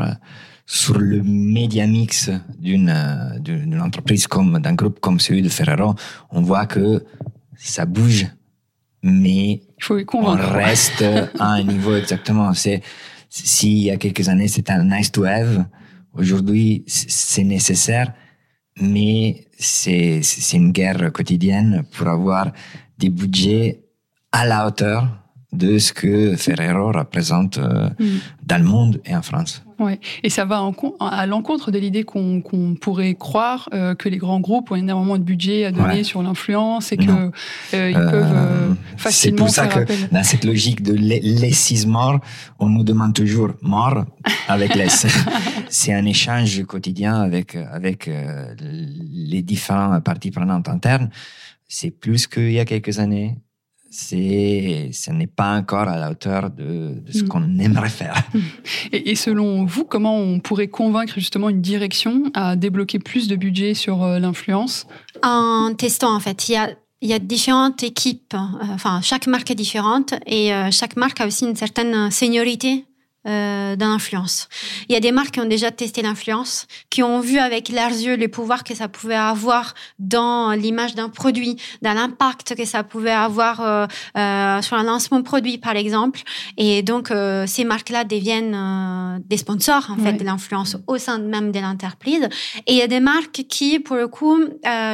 sur le média mix d'une d'une entreprise comme d'un groupe comme celui de Ferrero, on voit que ça bouge, mais on reste à un niveau exactement. C'est s'il y a quelques années c'était un nice to have, aujourd'hui c'est nécessaire mais c'est une guerre quotidienne pour avoir des budgets à la hauteur de ce que Ferrero représente euh, mm. dans le monde et en France. Ouais. Et ça va à l'encontre de l'idée qu'on pourrait croire euh, que les grands groupes ont énormément de budget à donner sur l'influence et que euh, ils peuvent facilement C'est pour ça que dans cette logique de laissise mort, on nous demande toujours mort avec laisse. *laughs* C'est un échange quotidien avec avec les différentes parties prenantes internes. C'est plus qu'il y a quelques années c'est, ce n'est pas encore à la hauteur de, ce mm. qu'on aimerait faire. *laughs* Et, selon vous, comment on pourrait convaincre justement une direction à débloquer plus de budget sur euh, l'influence? En testant, en fait. Il y a il y a différentes équipes, euh, enfin chaque marque est différente et euh, chaque marque a aussi une certaine seniorité euh, d'influence. Il y a des marques qui ont déjà testé l'influence, qui ont vu avec leurs yeux les pouvoirs que ça pouvait avoir dans l'image d'un produit, dans l'impact que ça pouvait avoir euh, euh, sur un lancement produit, par exemple. Et donc, euh, ces marques-là deviennent des sponsors, en fait, de l'influence au sein même de l'entreprise. Et il y a des marques qui, pour le coup,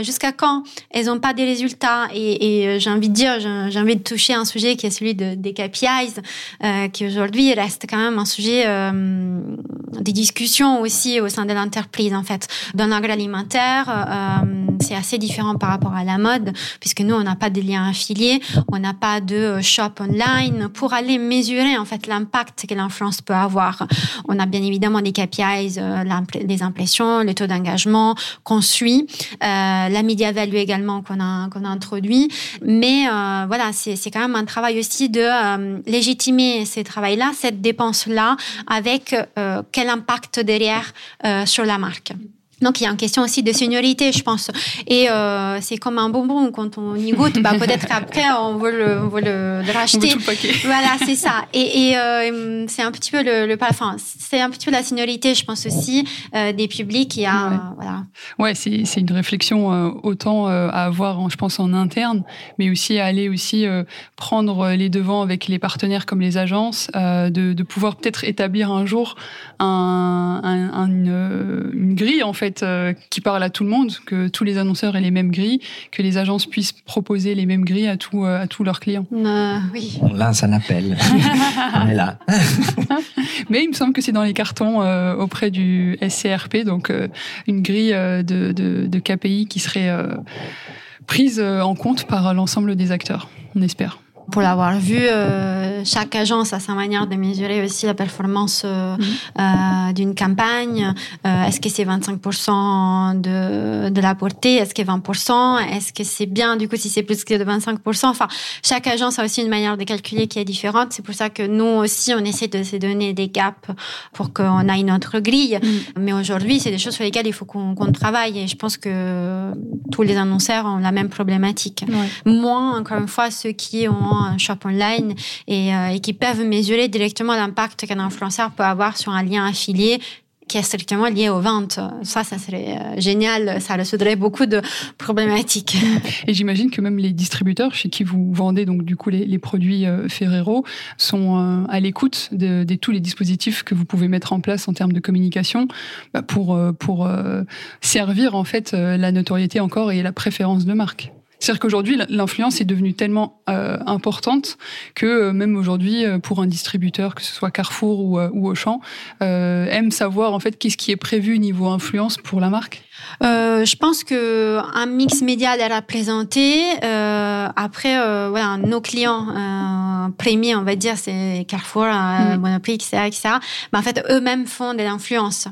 jusqu'à quand elles n'ont pas des résultats, et, et j'ai envie de dire, j'ai envie de toucher un sujet qui est celui de, des KPIs, qui aujourd'hui reste quand même un sujet euh, des discussions aussi au sein de l'entreprise en fait. Dans l'agroalimentaire, euh, c'est assez différent par rapport à la mode puisque nous on n'a pas de lien affilié, on n'a pas de shop online pour aller mesurer en fait l'impact que l'influence peut avoir. On a bien évidemment des KPIs, euh, les impressions, le taux d'engagement qu'on suit, la media value également qu'on a qu'on a introduit, mais voilà c'est quand même un travail aussi de légitimer ces travails-là, cette dépense là avec euh, quel impact derrière euh, sur la marque. Donc il y a une question aussi de seniorité, je pense. Et euh, c'est comme un bonbon quand on y goûte, bah peut-être qu'après on veut le, on veut le, le racheter. tout le paquet. *laughs* Voilà, c'est ça. Et, et euh, c'est un petit peu le, le enfin c'est un petit peu la seniorité, je pense aussi euh, des publics. Il y a Ouais. voilà. Ouais, c'est c'est une réflexion autant à avoir, je pense, en interne, mais aussi à aller aussi prendre les devants avec les partenaires comme les agences, de, de pouvoir peut-être établir un jour un, un- un- une, une grille en fait euh, qui parle à tout le monde, que tous les annonceurs aient les mêmes grilles, que les agences puissent proposer les mêmes grilles à tous à tous leurs clients. Euh, oui. On lance un appel. *laughs* on est là. *laughs* Mais il me semble que c'est dans les cartons euh, auprès du SCRP, donc euh, une grille euh, de, de, de KPI qui serait euh, prise euh, en compte par l'ensemble des acteurs, on espère. Pour l'avoir vu, euh, chaque agence a sa manière de mesurer aussi la performance euh, euh, d'une campagne. Euh, est-ce que c'est 25% de, de la portée? Est-ce que 20% Est-ce que c'est bien? Du coup si c'est plus que de 25% Enfin, chaque agence a aussi une manière de calculer qui est différente. C'est pour ça que nous aussi, on essaie de se donner des gaps pour qu'on ait notre grille. Mais aujourd'hui, c'est des choses sur lesquelles il faut qu'on qu'on travaille. Et je pense que tous les annonceurs ont la même problématique moins, encore une fois, ceux qui ont un shop online et, euh, et qui peuvent mesurer directement l'impact qu'un influenceur peut avoir sur un lien affilié qui est strictement lié aux ventes. Ça, ça serait euh, génial. Ça résoudrait beaucoup de problématiques. Et j'imagine que même les distributeurs chez qui vous vendez donc du coup les, produits euh, Ferrero sont à l'écoute de, tous les dispositifs que vous pouvez mettre en place en termes de communication bah, pour pour servir en fait la notoriété encore et la préférence de marque. C'est-à-dire qu'aujourd'hui, l'influence est devenue tellement euh, importante que euh, même aujourd'hui, euh, pour un distributeur, que ce soit Carrefour ou, euh, ou Auchan, aime savoir en fait qu'est-ce qui est prévu niveau influence pour la marque. Euh, je pense que un mix média est représenté. Euh, après, euh, voilà, nos clients euh, premiers, on va dire, c'est Carrefour, Mm. Monoprix, etc., etc. Mais en fait, eux-mêmes font de l'influence.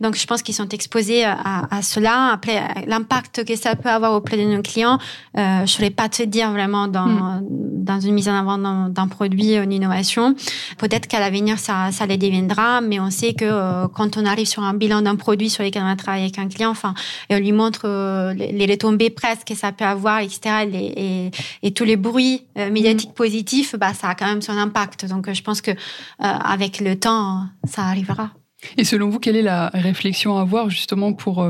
Donc, je pense qu'ils sont exposés à, à cela. Après, l'impact que ça peut avoir auprès de nos clients, je ne saurais pas te dire vraiment dans, dans une mise en avant d'un produit, une innovation. Peut-être qu'à l'avenir, ça, ça les deviendra, mais on sait que quand on arrive sur un bilan d'un produit sur lequel on a travaillé avec un client, enfin, et on lui montre euh, les, retombées presque que ça peut avoir, etc., les- et, et tous les bruits euh, médiatiques positifs, bah, ça a quand même son impact. Donc, euh, je pense que avec le temps, ça arrivera. Et selon vous, quelle est la réflexion à avoir justement pour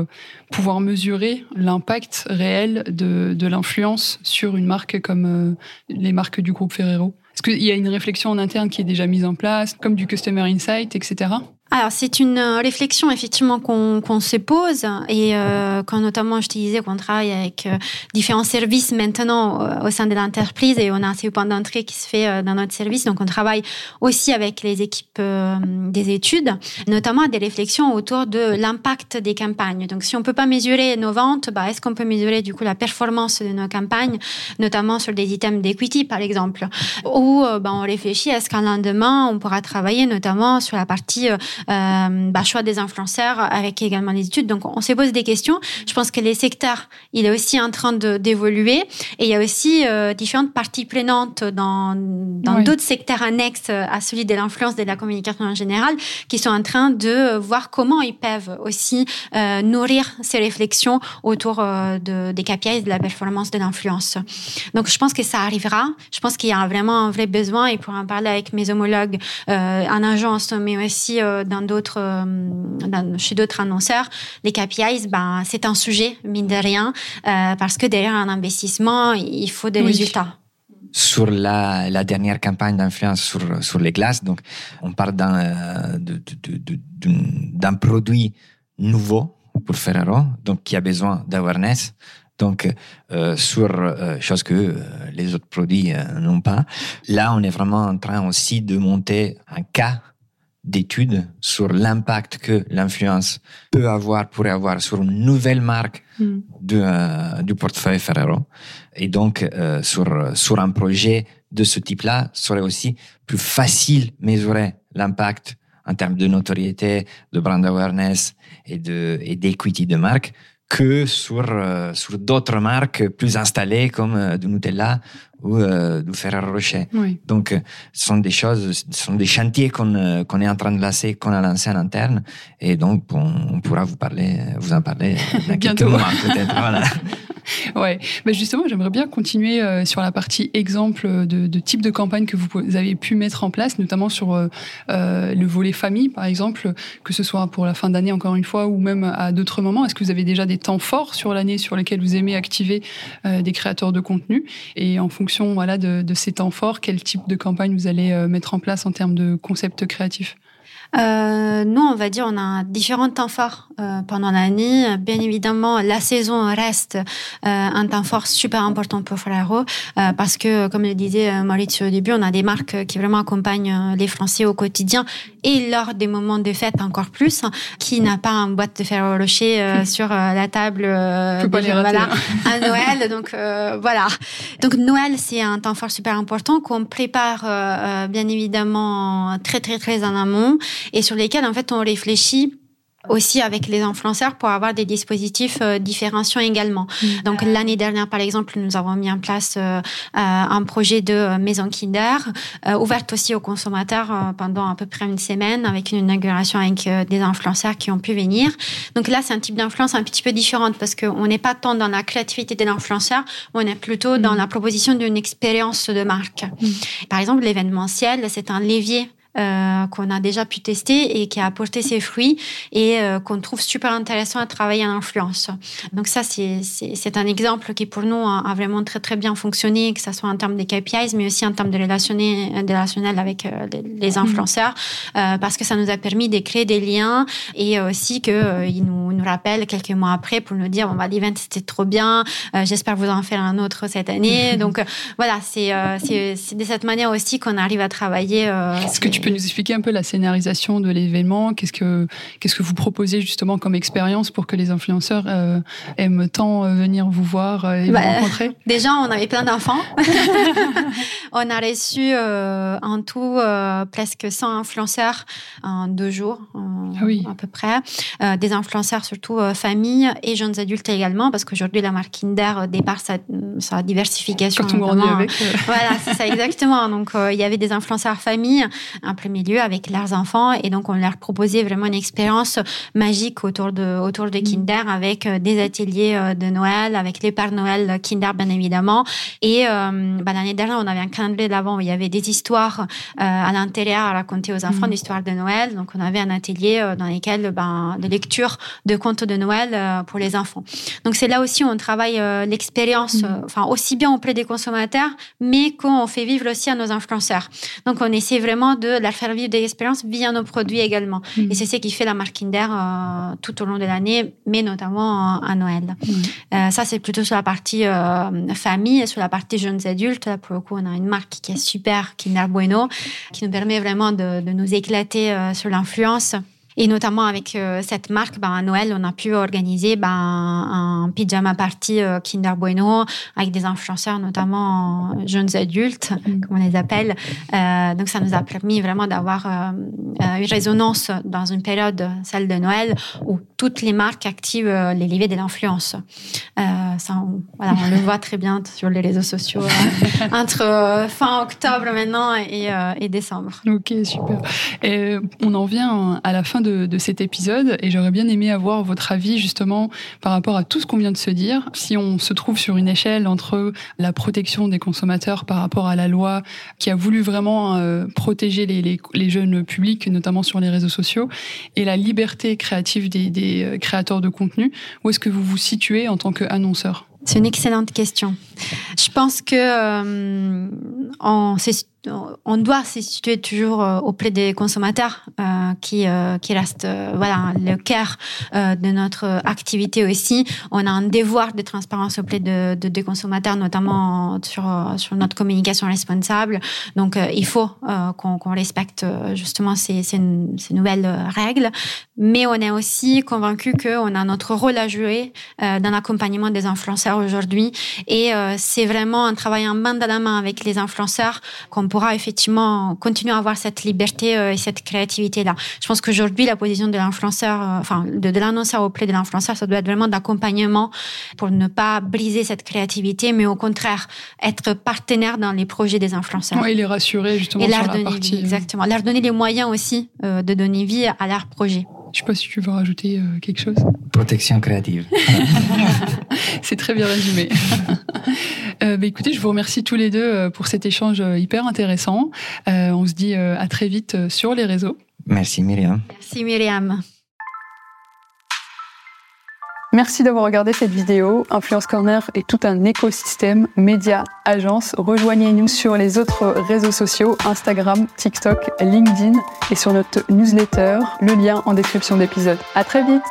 pouvoir mesurer l'impact réel de, de l'influence sur une marque comme les marques du groupe Ferrero? Est-ce qu'il y a une réflexion en interne qui est déjà mise en place, comme du Customer Insight, etc. Alors, c'est une euh, réflexion effectivement qu'on qu'on se pose et euh, quand notamment je te disais qu'on travaille avec euh, différents services maintenant euh, au sein de l'entreprise et on a un point d'entrée qui se fait euh, dans notre service. Donc, on travaille aussi avec les équipes euh, des études, notamment des réflexions autour de l'impact des campagnes. Donc, si on peut pas mesurer nos ventes, bah, est-ce qu'on peut mesurer du coup la performance de nos campagnes, notamment sur des items d'equity par exemple, ou bah, on réfléchit à ce qu'un lendemain on pourra travailler notamment sur la partie bah, choix des influenceurs avec également les études. Donc, on se pose des questions. Je pense que les secteurs, il est aussi en train d'évoluer et il y a aussi euh, différentes parties prenantes dans dans Oui. d'autres secteurs annexes à celui de l'influence de la communication en général qui sont en train de voir comment ils peuvent aussi euh, nourrir ces réflexions autour euh, de, des KPIs de la performance de l'influence. Donc, je pense que ça arrivera. Je pense qu'il y a vraiment un vrai besoin et pour en parler avec mes homologues euh, en agence, mais aussi euh, dans d'autres, euh, dans- chez d'autres annonceurs, les KPIs, ben, c'est un sujet, mine de rien, euh, parce que derrière un investissement, il faut des Oui. résultats. sur la, la dernière campagne d'influence sur, sur les glaces. Donc, on parle d'un euh, de- de- de- d'une- d'un produit nouveau pour Ferrero, donc qui a besoin d'awareness. Donc, euh, sur euh, chose que euh, les autres produits euh, n'ont pas. Là, on est vraiment en train aussi de monter un cas d'étude sur l'impact que l'influence peut avoir, pourrait avoir sur une nouvelle marque Mm. de, euh, du portefeuille Ferrero. Et donc, euh, sur, sur un projet de ce type-là, serait aussi plus facile mesurer l'impact en termes de notoriété, de brand awareness et de et d'equity de marque que sur, sur d'autres marques plus installées comme du Nutella ou du Ferrero Rocher. Donc, ce sont des choses, ce sont des chantiers qu'on qu'on est en train de lancer, qu'on a lancé en interne, et donc on, pourra vous parler, vous en parler dans *laughs* quelques mois peut-être. Voilà. *laughs* *laughs* ouais, mais justement, j'aimerais bien continuer euh, sur la partie exemple de, de, type de campagne que vous avez pu mettre en place, notamment sur euh, euh, le volet famille, par exemple, que ce soit pour la fin d'année encore une fois ou même à d'autres moments. Est-ce que vous avez déjà des temps forts sur l'année sur lesquels vous aimez activer des créateurs de contenu? Et en fonction voilà de, de ces temps forts, quel type de campagne vous allez mettre en place en termes de concept créatif euh, nous, on va dire, on a différents temps forts euh, pendant l'année. Bien évidemment, la saison reste euh, un temps fort super important pour Ferrero euh, parce que, comme le disait Maurizio au début, on a des marques qui vraiment accompagnent les Français au quotidien et lors des moments de fête encore plus. Qui n'a pas un boîte de Ferrero Rocher *laughs* sur la table de, voilà, à Noël Donc voilà. Donc Noël, c'est un temps fort super important qu'on prépare bien évidemment très très très en amont et sur lesquels en fait on réfléchit aussi avec les influenceurs pour avoir des dispositifs euh, différenciants également. Mm. Donc l'année dernière, par exemple, nous avons mis en place euh, euh, un projet de maison Kinder, ouverte aussi aux consommateurs pendant à peu près une semaine, avec une inauguration avec des influenceurs qui ont pu venir. Donc là, c'est un type d'influence un petit peu différente parce qu'on n'est pas tant dans la créativité de l'influenceur, on est plutôt dans mm. la proposition d'une expérience de marque. Mm. Par exemple, l'événementiel, c'est un levier euh, qu'on a déjà pu tester et qui a apporté ses fruits et euh, qu'on trouve super intéressant à travailler en influence. Donc ça, c'est un exemple qui pour nous a, vraiment très très bien fonctionné, que ce soit en termes des KPIs, mais aussi en termes de relationnel avec euh, les mhm. influenceurs, parce que ça nous a permis de créer des liens et aussi qu'ils nous, nous rappellent quelques mois après pour nous dire, bon, bah, l'event c'était trop bien, j'espère vous en faire un autre cette année. *laughs* Donc voilà, c'est de cette manière aussi qu'on arrive à travailler. Est-ce que tu peux nous expliquer un peu la scénarisation de l'événement Qu'est-ce que qu'est-ce que vous proposez justement comme expérience pour que les influenceurs euh, aiment tant euh, venir vous voir euh, et vous bah, rencontrer? *laughs* Déjà, on avait plein d'enfants. *laughs* on a reçu en tout presque 100 influenceurs en deux jours, ah oui. à peu près. des influenceurs surtout famille et jeunes adultes également, parce qu'aujourd'hui la marque Kinder départ sa, sa diversification. Quand on grandit avec. Voilà, c'est ça exactement. Donc il y avait des influenceurs famille, un premier lieu avec leurs enfants et donc on leur proposait vraiment une expérience magique autour de autour de mm. Kinder avec euh, des ateliers euh, de Noël avec les Pères Noël Kinder bien évidemment et euh, bah, l'année dernière on avait un calendrier d'avant où il y avait des histoires à l'intérieur à raconter aux enfants, mm. d'histoires de Noël donc on avait un atelier dans lequel ben, de lecture de contes de Noël pour les enfants donc c'est là aussi où on travaille l'expérience mm. enfin aussi bien auprès des consommateurs mais qu'on fait vivre aussi à nos influenceurs donc on essaie vraiment de leur faire vivre des expériences via nos produits également. Mm. Et c'est ce qui fait la marque Kinder euh, tout au long de l'année, mais notamment à Noël. Mm. Euh, ça, c'est plutôt sur la partie euh, famille et sur la partie jeunes adultes. Là, pour le coup, on a une marque qui est super, Kinder Bueno, qui nous permet vraiment de, de nous éclater sur l'influence. Et notamment avec euh, cette marque, ben, à Noël, on a pu organiser ben, un pyjama party euh, Kinder Bueno avec des influenceurs, notamment jeunes adultes, mm. comme on les appelle. Euh, donc, ça nous a permis vraiment d'avoir euh, une résonance dans une période, celle de Noël, où toutes les marques activent les leviers de l'influence. ça, on, voilà, on le voit très bien sur les réseaux sociaux *laughs* entre fin octobre maintenant et, et, décembre. Ok, super. Et on en vient à la fin de de, cet épisode et j'aurais bien aimé avoir votre avis justement par rapport à tout ce qu'on vient de se dire. Si on se trouve sur une échelle entre la protection des consommateurs par rapport à la loi qui a voulu vraiment euh, protéger les, jeunes publics, notamment sur les réseaux sociaux, et la liberté créative des, des euh, créateurs de contenu, où est-ce que vous vous situez en tant qu'annonceur? C'est une excellente question. *laughs* Je pense que euh, on doit se situer toujours euh, auprès des consommateurs euh, qui, euh, qui restent voilà, le cœur de notre activité aussi. On a un devoir de transparence auprès de, des consommateurs, notamment sur, sur notre communication responsable. Donc, il faut qu'on respecte justement ces, ces, nouvelles règles. Mais on est aussi convaincu qu'on a notre rôle à jouer dans l'accompagnement des influenceurs aujourd'hui et c'est vraiment en travaillant main dans la main avec les influenceurs qu'on pourra effectivement continuer à avoir cette liberté et cette créativité-là. Je pense qu'aujourd'hui, la position de l'influenceur, enfin, de, de l'annonceur auprès de l'influenceur, ça doit être vraiment d'accompagnement pour ne pas briser cette créativité, mais au contraire, être partenaire dans les projets des influenceurs. Oui, les rassurer justement et sur leur la donner partie. vie, exactement. Leur donner les moyens aussi euh, de donner vie à leur projet. Je sais pas si tu veux rajouter euh, quelque chose. Protection créative. *laughs* C'est très bien résumé. *laughs* euh, bah, écoutez, je vous remercie tous les deux euh, pour cet échange hyper intéressant. Euh, on se dit euh, à très vite sur les réseaux. Merci Myriam. Merci Myriam. Merci d'avoir regardé cette vidéo. Influence Corner est tout un écosystème, médias, agences. Rejoignez-nous sur les autres réseaux sociaux, Instagram, TikTok, LinkedIn et sur notre newsletter, le lien en description d'épisode. À très vite!